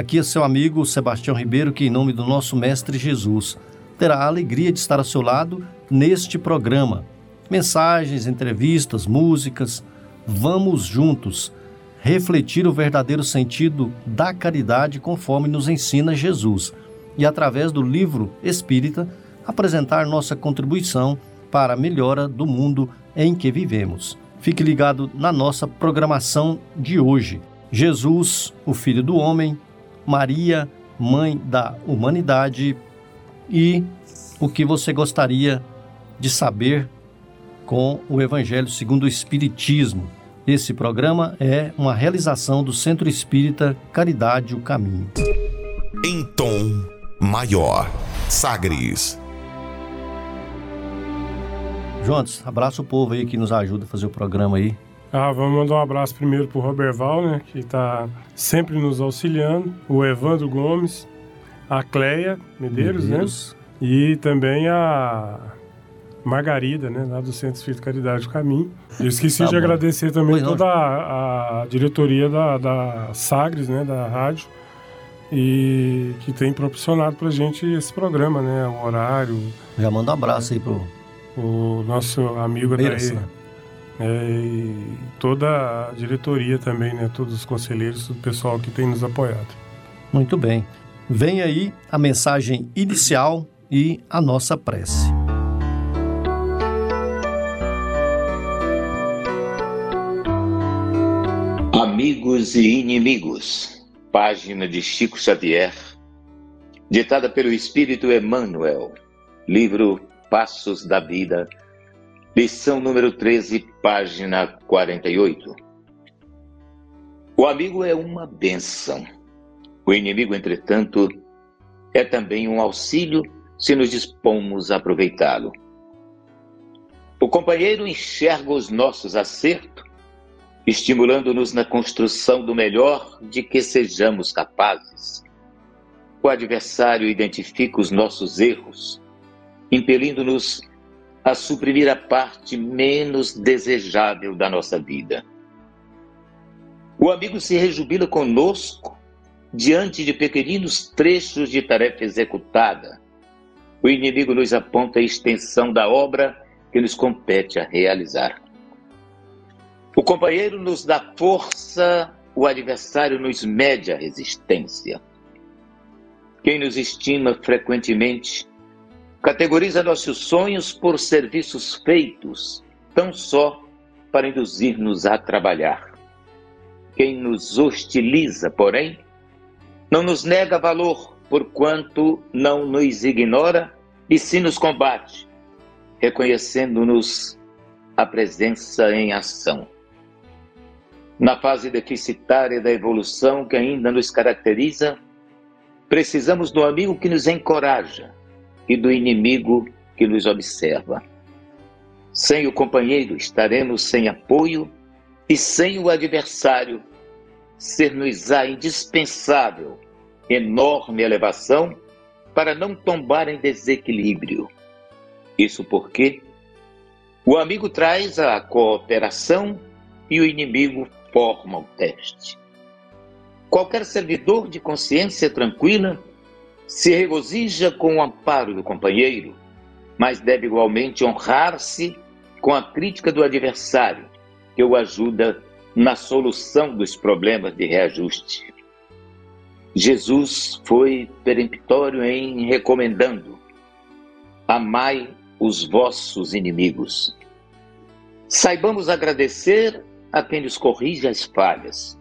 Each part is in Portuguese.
Aqui é seu amigo Sebastião Ribeiro, que, em nome do nosso Mestre Jesus, terá a alegria de estar ao seu lado neste programa. Mensagens, entrevistas, músicas. Vamos juntos refletir o verdadeiro sentido da caridade conforme nos ensina Jesus e, através do livro espírita, apresentar nossa contribuição para a melhora do mundo em que vivemos. Fique ligado na nossa programação de hoje. Jesus, o Filho do Homem, Maria, Mãe da Humanidade e o que você gostaria de saber com o Evangelho segundo o Espiritismo. Esse programa é uma realização do Centro Espírita Caridade o Caminho. Em tom maior, Sagres. Jones, abraça o povo aí que nos ajuda a fazer o programa aí. Ah, vamos mandar um abraço primeiro pro Roberval, né, que está sempre nos auxiliando, o Evandro Gomes, a Cleia Medeiros, né? Medeiros. né? E também a Margarida, né, lá do Centro Espírito Caridade do Caminho. Eu esqueci tá de bom. agradecer também pois toda a, a, diretoria da, da Sagres, né, da rádio, e que tem proporcionado pra gente esse programa, né, o horário. Já manda um abraço aí pro... O nosso amigo daí, né? É, e toda a diretoria também, né, todos os conselheiros, o pessoal que tem nos apoiado. Muito bem. Vem aí a mensagem inicial e a nossa prece. Amigos e inimigos, página de Chico Xavier, ditada pelo Espírito Emmanuel, livro Passos da Vida, lição número 13, página 48. O amigo é uma benção. O inimigo, entretanto, é também um auxílio se nos dispomos a aproveitá-lo. O companheiro enxerga os nossos acertos, estimulando-nos na construção do melhor de que sejamos capazes. O adversário identifica os nossos erros, impelindo-nos a suprimir a parte menos desejável da nossa vida. O amigo se rejubila conosco diante de pequeninos trechos de tarefa executada, o inimigo nos aponta a extensão da obra que nos compete a realizar. O companheiro nos dá força, o adversário nos mede a resistência. Quem nos estima frequentemente categoriza nossos sonhos por serviços feitos, tão só para induzir-nos a trabalhar. Quem nos hostiliza, porém, não nos nega valor, porquanto não nos ignora e sim nos combate, reconhecendo-nos a presença em ação. Na fase deficitária da evolução que ainda nos caracteriza, precisamos do amigo que nos encoraja e do inimigo que nos observa. Sem o companheiro estaremos sem apoio e sem o adversário ser-nos-á indispensável enorme elevação para não tombar em desequilíbrio. Isso porque o amigo traz a cooperação e o inimigo forma o teste. Qualquer servidor de consciência tranquila se regozija com o amparo do companheiro, mas deve igualmente honrar-se com a crítica do adversário, que o ajuda na solução dos problemas de reajuste. Jesus foi peremptório em recomendando: amai os vossos inimigos. Saibamos agradecer a quem nos corrige as falhas,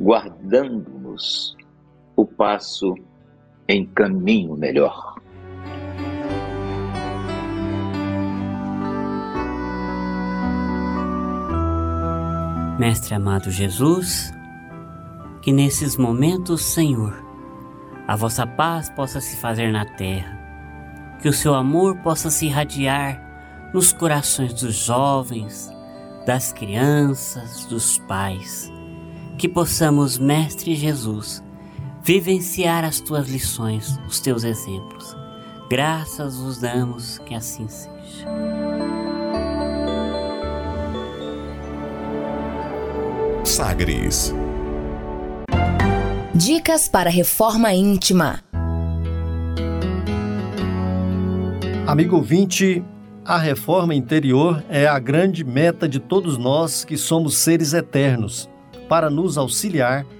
guardando-nos o passo em caminho melhor. Mestre amado Jesus, que nesses momentos, Senhor, a vossa paz possa se fazer na terra, que o seu amor possa se irradiar nos corações dos jovens, das crianças, dos pais, que possamos, Mestre Jesus, vivenciar as tuas lições, os teus exemplos. Graças vos damos que assim seja. Sagres. Dicas para reforma íntima. Amigo ouvinte, a reforma interior é a grande meta de todos nós que somos seres eternos. Para nos auxiliar, a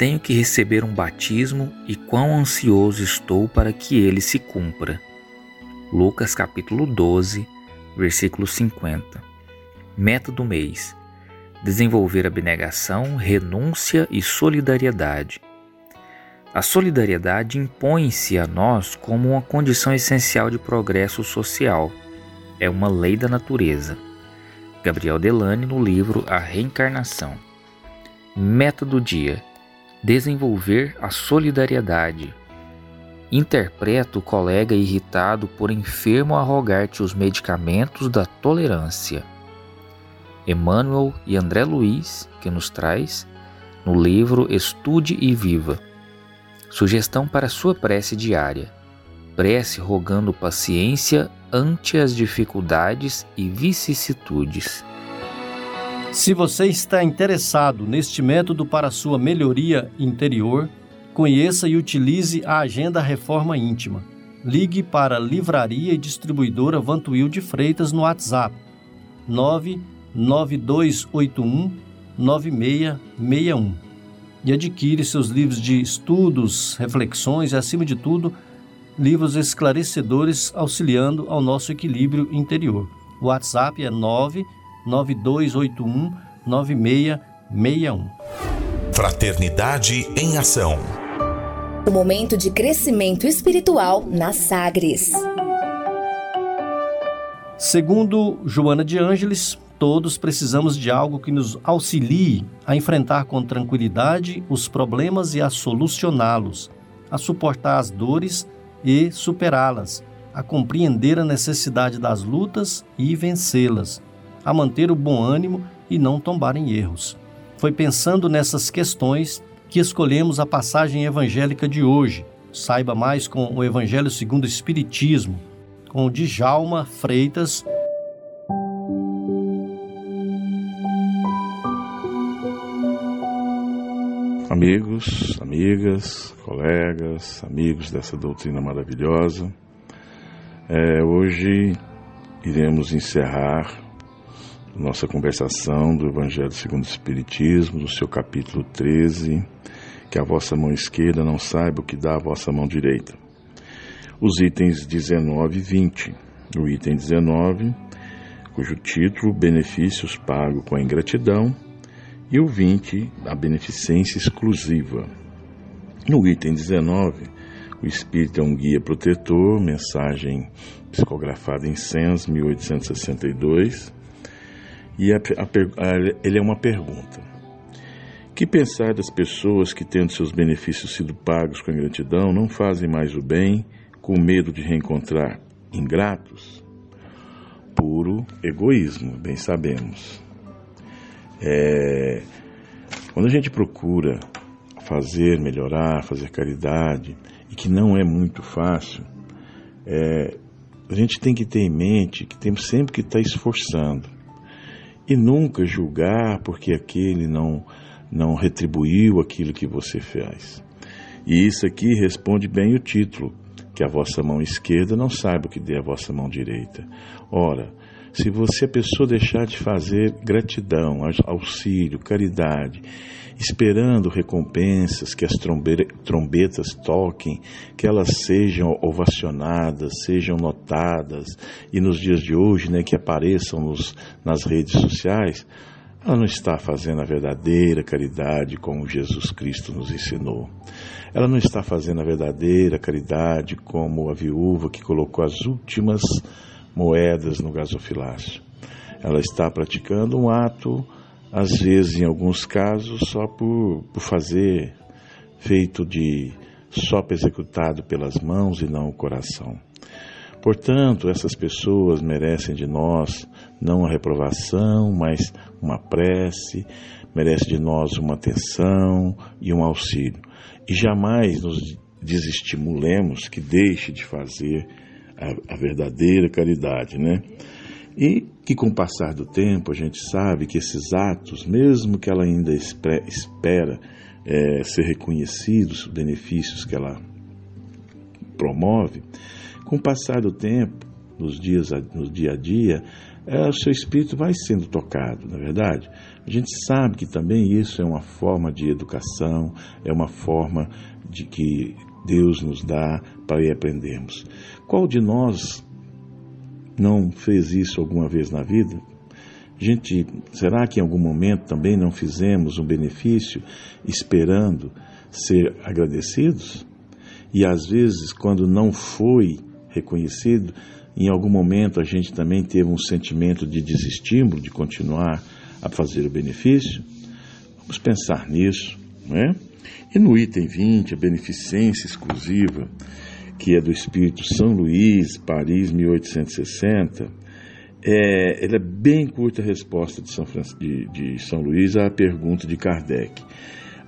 Tenho que receber um batismo e quão ansioso estou para que ele se cumpra. Lucas capítulo 12, versículo 50. Meta do mês: desenvolver abnegação, renúncia e solidariedade. A solidariedade impõe-se a nós como uma condição essencial de progresso social. É uma lei da natureza. Gabriel Delane no livro A Reencarnação. Meta do dia: desenvolver a solidariedade. Interpreta o colega irritado por enfermo a rogar-te os medicamentos da tolerância. Emmanuel e André Luiz, que nos traz no livro Estude e Viva. Sugestão para sua prece diária. Prece rogando paciência ante as dificuldades e vicissitudes. Se você está interessado neste método para sua melhoria interior, conheça e utilize a Agenda Reforma Íntima. Ligue para a Livraria e Distribuidora Vantuil de Freitas no WhatsApp 99281 9661 e adquire seus livros de estudos, reflexões e, acima de tudo, livros esclarecedores auxiliando ao nosso equilíbrio interior. O WhatsApp é 99281 9661. Fraternidade em Ação. O momento de crescimento espiritual na Sagres. Segundo Joana de Ângeles, todos precisamos de algo que nos auxilie a enfrentar com tranquilidade os problemas e a solucioná-los, a suportar as dores e superá-las, a compreender a necessidade das lutas e vencê-las, a manter o bom ânimo e não tombar em erros. Foi pensando nessas questões que escolhemos a passagem evangélica de hoje. Saiba mais com o Evangelho segundo o Espiritismo, com Djalma Freitas. Amigos, amigas, colegas, amigos dessa doutrina maravilhosa, é, hoje iremos encerrar nossa conversação do Evangelho segundo o Espiritismo, do seu capítulo 13, que a vossa mão esquerda não saiba o que dá a vossa mão direita os itens 19 e 20. O item 19, cujo título Benefícios pago com a ingratidão, e o 20, a beneficência exclusiva. No item 19, o Espírito é um guia protetor, mensagem psicografada em Sens, 1862, e a, a, ele é uma pergunta. Que pensar das pessoas que, tendo seus benefícios sido pagos com a ingratidão, não fazem mais o bem com medo de reencontrar ingratos? Puro egoísmo, bem sabemos. É, quando a gente procura fazer, melhorar, fazer caridade, e que não é muito fácil, é, a gente tem que ter em mente que temos sempre que estar esforçando e nunca julgar porque aquele não não retribuiu aquilo que você fez. E isso aqui responde bem o título, que a vossa mão esquerda não saiba o que dê a vossa mão direita. Ora, Se você, a pessoa, deixar de fazer gratidão, auxílio, caridade, esperando recompensas, que as trombetas toquem, que elas sejam ovacionadas, sejam notadas, e nos dias de hoje, né, que apareçam nos, nas redes sociais, ela não está fazendo a verdadeira caridade como Jesus Cristo nos ensinou. Ela não está fazendo a verdadeira caridade como a viúva que colocou as últimas moedas no gasofilácio. Ela está praticando um ato, às vezes, em alguns casos, só por, por fazer, feito de sopa executado pelas mãos e não o coração. Portanto, essas pessoas merecem de nós não a reprovação, mas uma prece, merece de nós uma atenção e um auxílio. E jamais nos desestimulemos que deixe de fazer a, a verdadeira caridade, né? E que com o passar do tempo a gente sabe que esses atos, mesmo que ela ainda espera é, ser reconhecidos, os benefícios que ela promove, com o passar do tempo, nos dias, no dia a dia, é, o seu espírito vai sendo tocado, na é verdade. A gente sabe que também isso é uma forma de educação, é uma forma de que Deus nos dá para ir aprendermos. Qual de nós não fez isso alguma vez na vida? Gente, será que em algum momento também não fizemos um benefício esperando ser agradecidos? E às vezes, quando não foi reconhecido, em algum momento a gente também teve um sentimento de desestímulo de continuar a fazer o benefício? Vamos pensar nisso, não é? E no item 20, a beneficência exclusiva, que é do Espírito São Luís, Paris, 1860, é, ela é bem curta a resposta de São, de, de São Luís à pergunta de Kardec.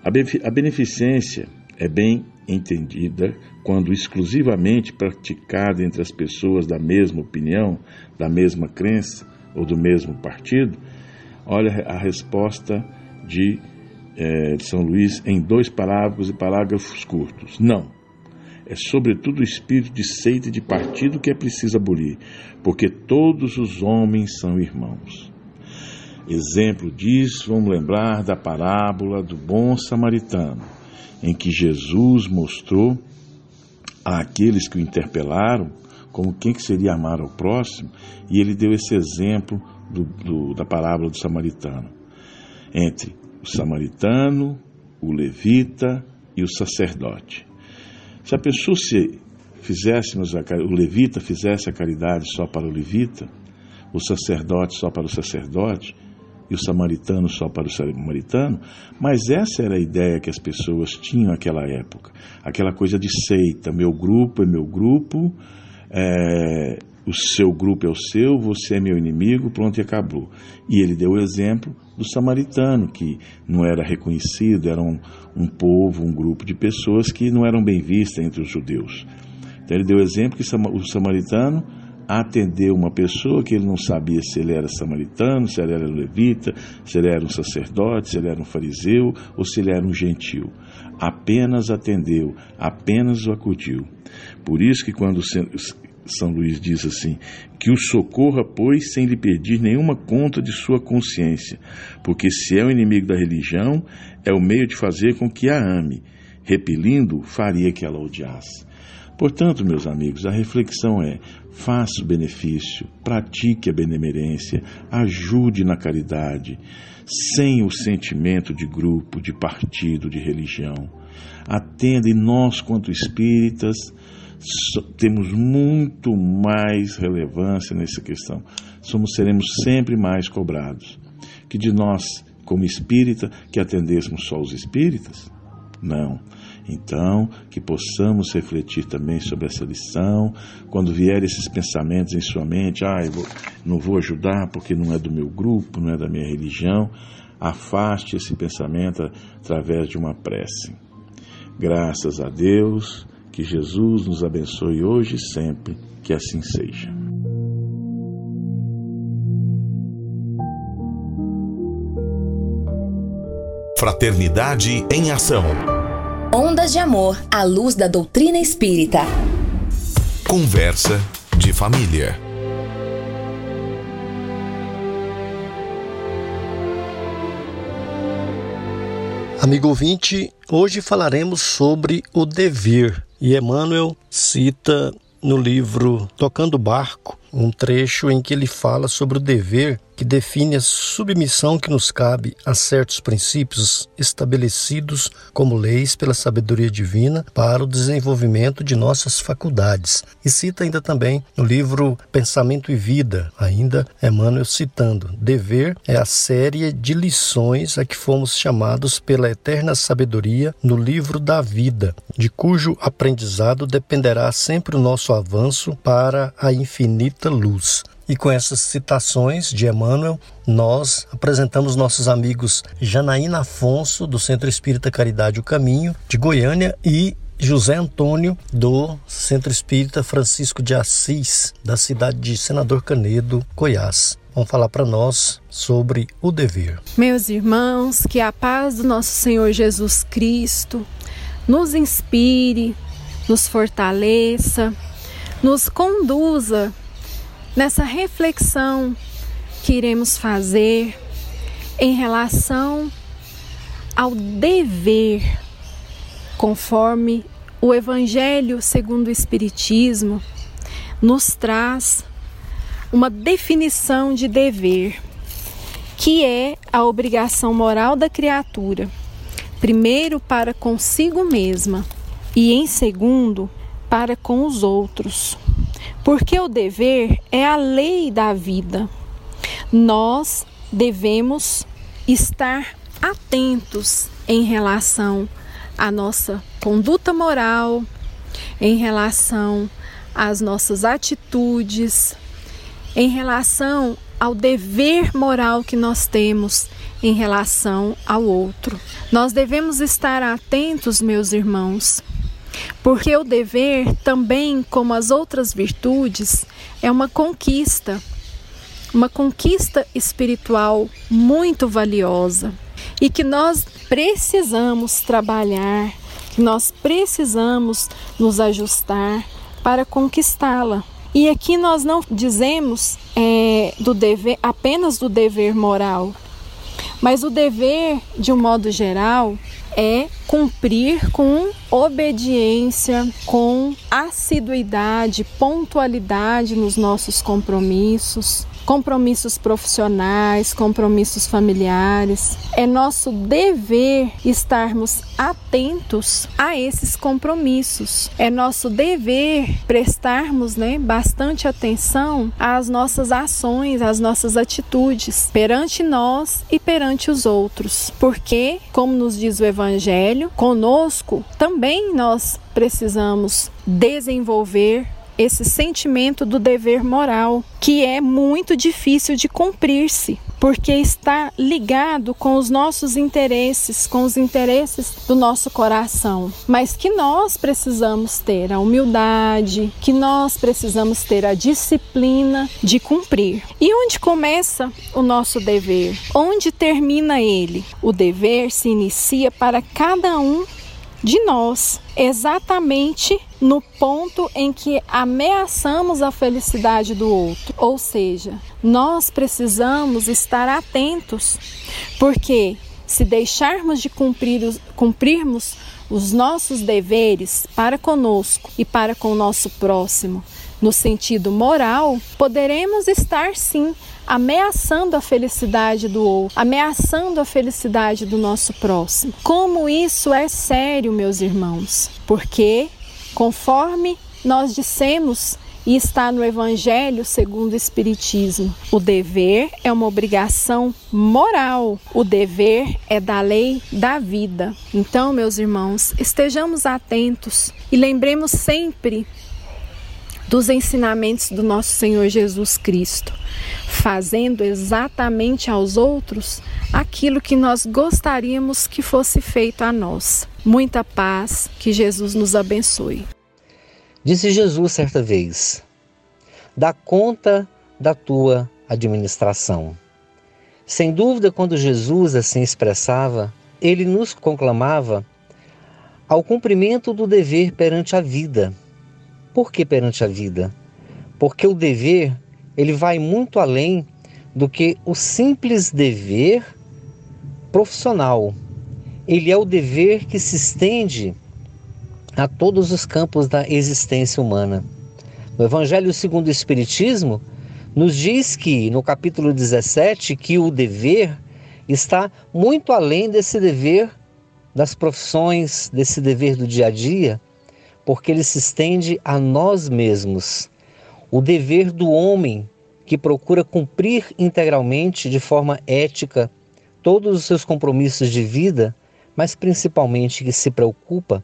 A beneficência é bem entendida quando exclusivamente praticada entre as pessoas da mesma opinião, da mesma crença ou do mesmo partido? Olha a resposta de, é, de São Luís em dois parágrafos e parágrafos curtos. Não. É sobretudo o espírito de seita e de partido que é preciso abolir, porque todos os homens são irmãos. Exemplo disso, vamos lembrar da parábola do bom samaritano em que Jesus mostrou àqueles que o interpelaram como quem que seria amar ao próximo, e ele deu esse exemplo do, do, da parábola do samaritano, entre o samaritano, o levita e o sacerdote. Se a pessoa se fizéssemos a, o levita fizesse a caridade só para o levita, o sacerdote só para o sacerdote, e o samaritano só para o samaritano, mas essa era a ideia que as pessoas tinham naquela época. Aquela coisa de seita, meu grupo é meu grupo, é, o seu grupo é o seu, você é meu inimigo, pronto e acabou. E ele deu o exemplo do samaritano, que não era reconhecido, era um, um povo, um grupo de pessoas que não eram bem vistas entre os judeus. Então ele deu o exemplo que o samaritano atender uma pessoa que ele não sabia se ele era samaritano, se ele era levita, se ele era um sacerdote, se ele era um fariseu ou se ele era um gentil. Apenas atendeu, apenas o acudiu. Por isso que quando São Luís diz assim, que o socorra, pois, sem lhe pedir nenhuma conta de sua consciência, porque se é o inimigo da religião, é o meio de fazer com que a ame, repelindo, faria que ela odiasse. Portanto, meus amigos, a reflexão é: faça o benefício, pratique a benemerência, ajude na caridade, sem o sentimento de grupo, de partido, de religião. Atenda, e nós, quanto espíritas, temos muito mais relevância nessa questão. Somos, seremos sempre mais cobrados. Que de nós, como espírita, que atendêssemos só os espíritas? Não. Então, que possamos refletir também sobre essa lição, quando vier esses pensamentos em sua mente, ah, eu não vou ajudar porque não é do meu grupo, não é da minha religião, afaste esse pensamento através de uma prece. Graças a Deus, que Jesus nos abençoe hoje e sempre, que assim seja. Fraternidade em Ação. Ondas de Amor à luz da doutrina espírita. Conversa de família. Amigo ouvinte, hoje falaremos sobre o dever. E Emmanuel cita no livro Tocando Barco um trecho em que ele fala sobre o dever que define a submissão que nos cabe a certos princípios estabelecidos como leis pela sabedoria divina para o desenvolvimento de nossas faculdades. E cita ainda também no livro Pensamento e Vida, ainda Emmanuel citando: dever é a série de lições a que fomos chamados pela eterna sabedoria no livro da vida, de cujo aprendizado dependerá sempre o nosso avanço para a infinita luz. E com essas citações de Emmanuel, nós apresentamos nossos amigos Janaína Afonso, do Centro Espírita Caridade o Caminho, de Goiânia, e José Antônio, do Centro Espírita Francisco de Assis, da cidade de Senador Canedo, Goiás. Vão falar para nós sobre o dever. Meus irmãos, que a paz do nosso Senhor Jesus Cristo nos inspire, nos fortaleça, nos conduza nessa reflexão que iremos fazer em relação ao dever, conforme o Evangelho segundo o Espiritismo nos traz uma definição de dever, que é a obrigação moral da criatura, primeiro para consigo mesma e, em segundo, para com os outros porque o dever é a lei da vida. Nós devemos estar atentos em relação à nossa conduta moral, em relação às nossas atitudes, em relação ao dever moral que nós temos em relação ao outro. Nós devemos estar atentos, meus irmãos, porque o dever, também como as outras virtudes, é uma conquista, uma conquista espiritual muito valiosa e que nós precisamos trabalhar, que nós precisamos nos ajustar para conquistá-la. E aqui nós não dizemos é, do dever apenas do dever moral, mas o dever, de um modo geral, é cumprir com obediência, com assiduidade, pontualidade nos nossos compromissos, compromissos profissionais, compromissos familiares. É nosso dever estarmos atentos a esses compromissos. É nosso dever prestarmos né, bastante atenção às nossas ações, às nossas atitudes perante nós e perante os outros. Porque, como nos diz o Evangelho, conosco também nós precisamos desenvolver esse sentimento do dever moral, que é muito difícil de cumprir-se, porque está ligado com os nossos interesses, com os interesses do nosso coração, mas que nós precisamos ter a humildade, que nós precisamos ter a disciplina de cumprir. E onde começa o nosso dever? Onde termina ele? O dever se inicia para cada um de nós, exatamente no ponto em que ameaçamos a felicidade do outro. Ou seja, nós precisamos estar atentos, porque se deixarmos de cumprir os, cumprirmos os nossos deveres para conosco e para com o nosso próximo, no sentido moral, poderemos estar sim ameaçando a felicidade do outro, ameaçando a felicidade do nosso próximo. Como isso é sério, meus irmãos? Porque, conforme nós dissemos e está no Evangelho segundo o Espiritismo. O dever é uma obrigação moral, o dever é da lei da vida. Então, meus irmãos, estejamos atentos e lembremos sempre dos ensinamentos do nosso Senhor Jesus Cristo, fazendo exatamente aos outros aquilo que nós gostaríamos que fosse feito a nós. Muita paz, que Jesus nos abençoe. Disse Jesus certa vez: Dá conta da tua administração. Sem dúvida, quando Jesus assim expressava, ele nos conclamava ao cumprimento do dever perante a vida por que perante a vida? Porque o dever, ele vai muito além do que o simples dever profissional. Ele é o dever que se estende a todos os campos da existência humana. O Evangelho segundo o Espiritismo nos diz que, no capítulo 17, que o dever está muito além desse dever das profissões, desse dever do dia a dia, porque ele se estende a nós mesmos. O dever do homem que procura cumprir integralmente, de forma ética, todos os seus compromissos de vida, mas principalmente que se preocupa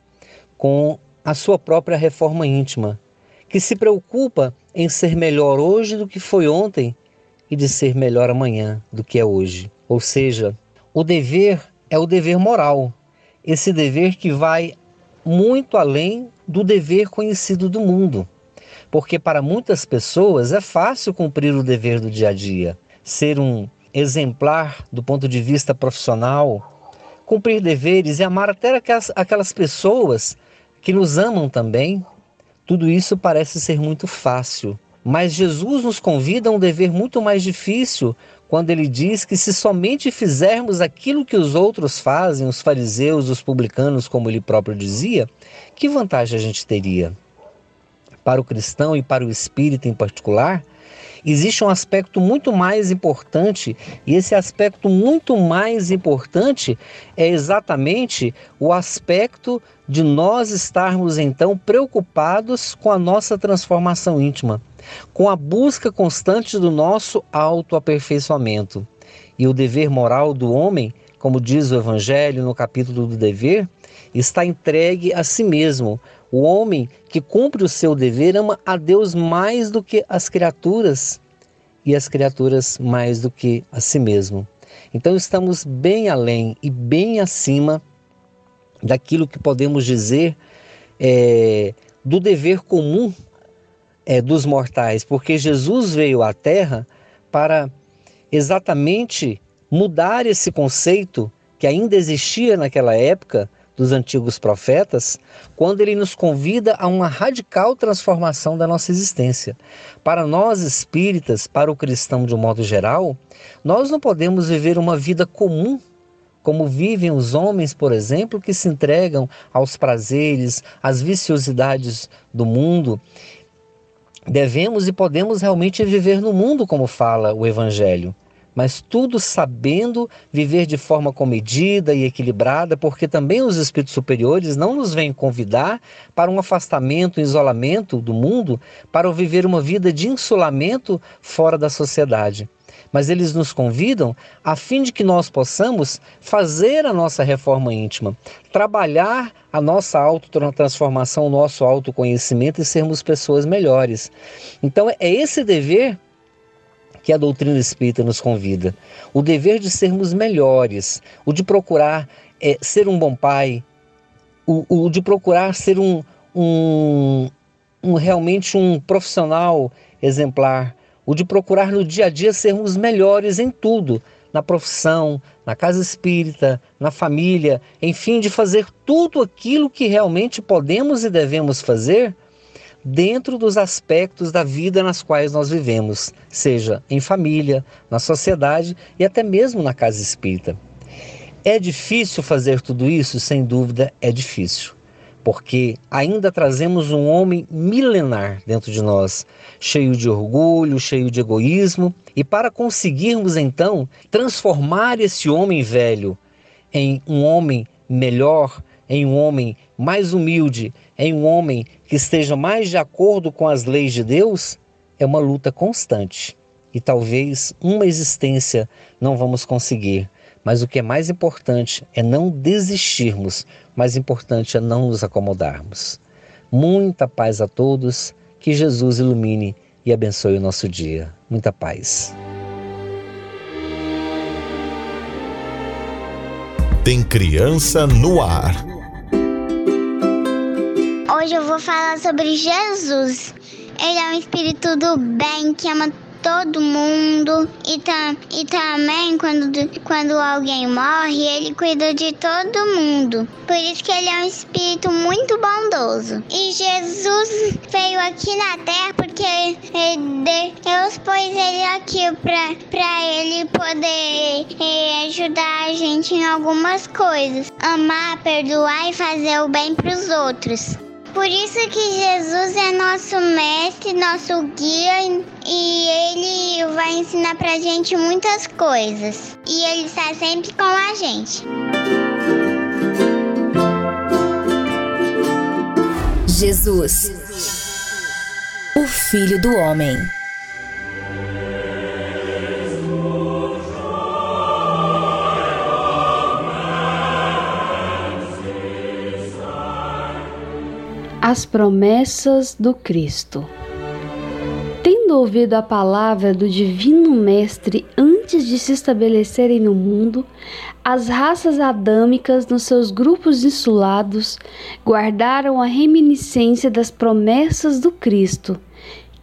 com a sua própria reforma íntima, que se preocupa em ser melhor hoje do que foi ontem e de ser melhor amanhã do que é hoje. Ou seja, o dever é o dever moral, esse dever que vai muito além do dever conhecido do mundo. Porque para muitas pessoas é fácil cumprir o dever do dia a dia, ser um exemplar do ponto de vista profissional, cumprir deveres e amar até aquelas, aquelas pessoas que nos amam também. Tudo isso parece ser muito fácil, mas Jesus nos convida a um dever muito mais difícil quando ele diz que se somente fizermos aquilo que os outros fazem, os fariseus, os publicanos, como ele próprio dizia, que vantagem a gente teria? Para o cristão e para o espírita em particular, existe um aspecto muito mais importante, e esse aspecto muito mais importante é exatamente o aspecto de nós estarmos então preocupados com a nossa transformação íntima, com a busca constante do nosso autoaperfeiçoamento. E o dever moral do homem, como diz o Evangelho no capítulo do dever, está entregue a si mesmo, o homem que cumpre o seu dever ama a Deus mais do que as criaturas e as criaturas mais do que a si mesmo. Então estamos bem além e bem acima daquilo que podemos dizer é, do dever comum é, dos mortais, porque Jesus veio à Terra para exatamente mudar esse conceito que ainda existia naquela época dos antigos profetas, quando ele nos convida a uma radical transformação da nossa existência. Para nós espíritas, para o cristão de um modo geral, nós não podemos viver uma vida comum como vivem os homens, por exemplo, que se entregam aos prazeres, às viciosidades do mundo. Devemos e podemos realmente viver no mundo como fala o Evangelho mas tudo sabendo viver de forma comedida e equilibrada, porque também os espíritos superiores não nos vêm convidar para um afastamento, um isolamento do mundo, para viver uma vida de insulamento fora da sociedade. Mas eles nos convidam a fim de que nós possamos fazer a nossa reforma íntima, trabalhar a nossa autotransformação, o nosso autoconhecimento e sermos pessoas melhores. Então é esse dever que a doutrina espírita nos convida. O dever de sermos melhores, o de procurar é, ser um bom pai, o, o de procurar ser um, um, um realmente um profissional exemplar, o de procurar no dia a dia sermos melhores em tudo, na profissão, na casa espírita, na família, enfim, de fazer tudo aquilo que realmente podemos e devemos fazer dentro dos aspectos da vida nas quais nós vivemos, seja em família, na sociedade e até mesmo na casa espírita. É difícil fazer tudo isso? Sem dúvida é difícil, porque ainda trazemos um homem milenar dentro de nós, cheio de orgulho, cheio de egoísmo, e para conseguirmos então transformar esse homem velho em um homem melhor, em um homem mais humilde, em um homem que esteja mais de acordo com as leis de Deus, é uma luta constante. E talvez uma existência não vamos conseguir, mas o que é mais importante é não desistirmos, mais importante é não nos acomodarmos. Muita paz a todos, que Jesus ilumine e abençoe o nosso dia. Muita paz. Tem criança no ar. Hoje eu vou falar sobre Jesus. Ele é um espírito do bem que ama todo mundo e, tam, e também quando, quando alguém morre, ele cuida de todo mundo. Por isso que ele é um espírito muito bondoso. E Jesus veio aqui na terra porque Deus pôs ele aqui pra ele poder é, ajudar a gente em algumas coisas. Amar, perdoar e fazer o bem pros outros. Por isso que Jesus é nosso mestre, nosso guia e ele vai ensinar pra gente muitas coisas. E ele está sempre com a gente. Jesus, o Filho do Homem. As promessas do Cristo. Tendo ouvido a palavra do Divino Mestre antes de se estabelecerem no mundo, as raças adâmicas, nos seus grupos insulados, guardaram a reminiscência das promessas do Cristo,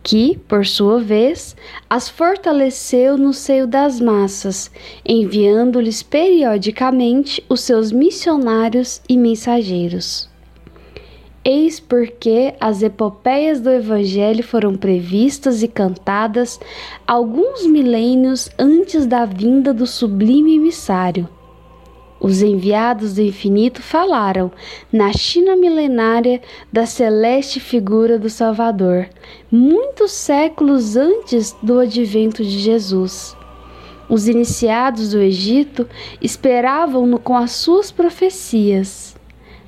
que, por sua vez, as fortaleceu no seio das massas, enviando-lhes periodicamente os seus missionários e mensageiros. Eis porque as epopeias do Evangelho foram previstas e cantadas alguns milênios antes da vinda do sublime emissário. Os enviados do infinito falaram, na China milenária, da celeste figura do Salvador, muitos séculos antes do advento de Jesus. Os iniciados do Egito esperavam-no com as suas profecias.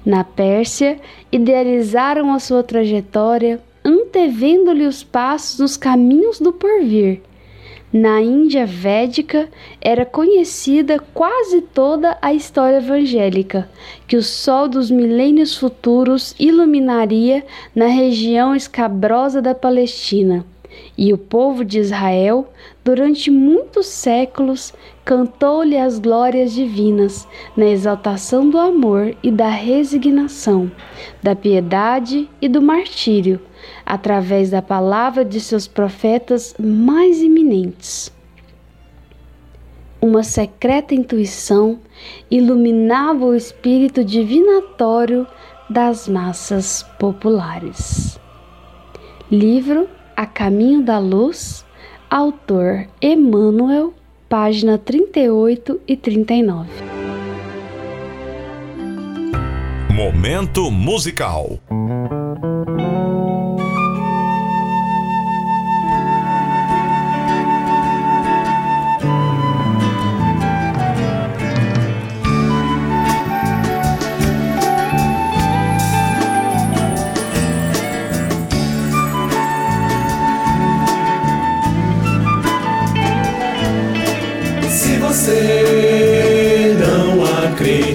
Na Pérsia, idealizaram a sua trajetória, antevendo-lhe os passos nos caminhos do porvir. Na Índia Védica era conhecida quase toda a história evangélica, que o sol dos milênios futuros iluminaria na região escabrosa da Palestina e o povo de Israel, durante muitos séculos, cantou-lhe as glórias divinas, na exaltação do amor e da resignação, da piedade e do martírio, através da palavra de seus profetas mais eminentes. Uma secreta intuição iluminava o espírito divinatório das massas populares. Livro a Caminho da Luz, autor Emmanuel, página 38 e 39. Momento musical.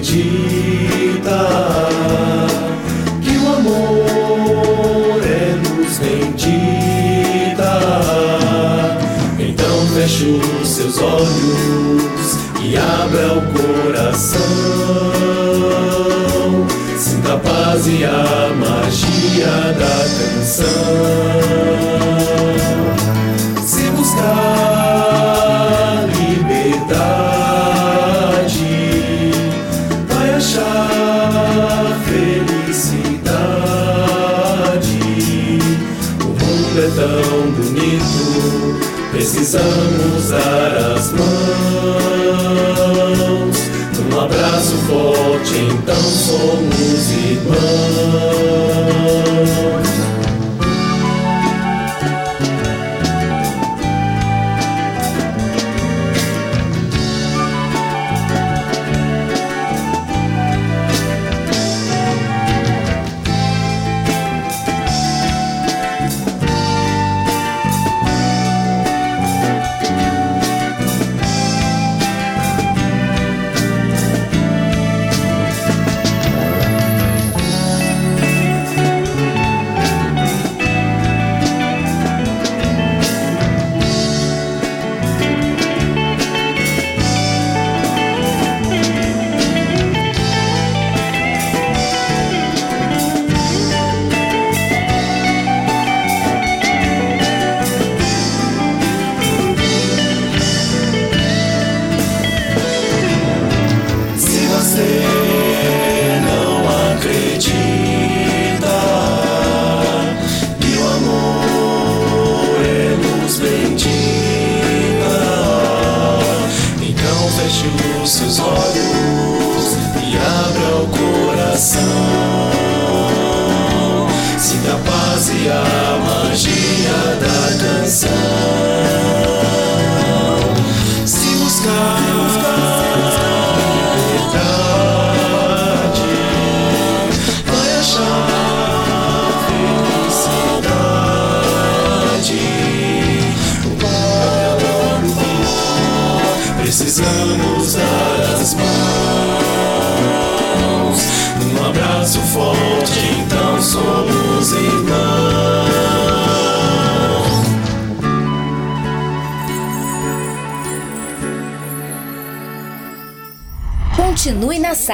ti irmãos.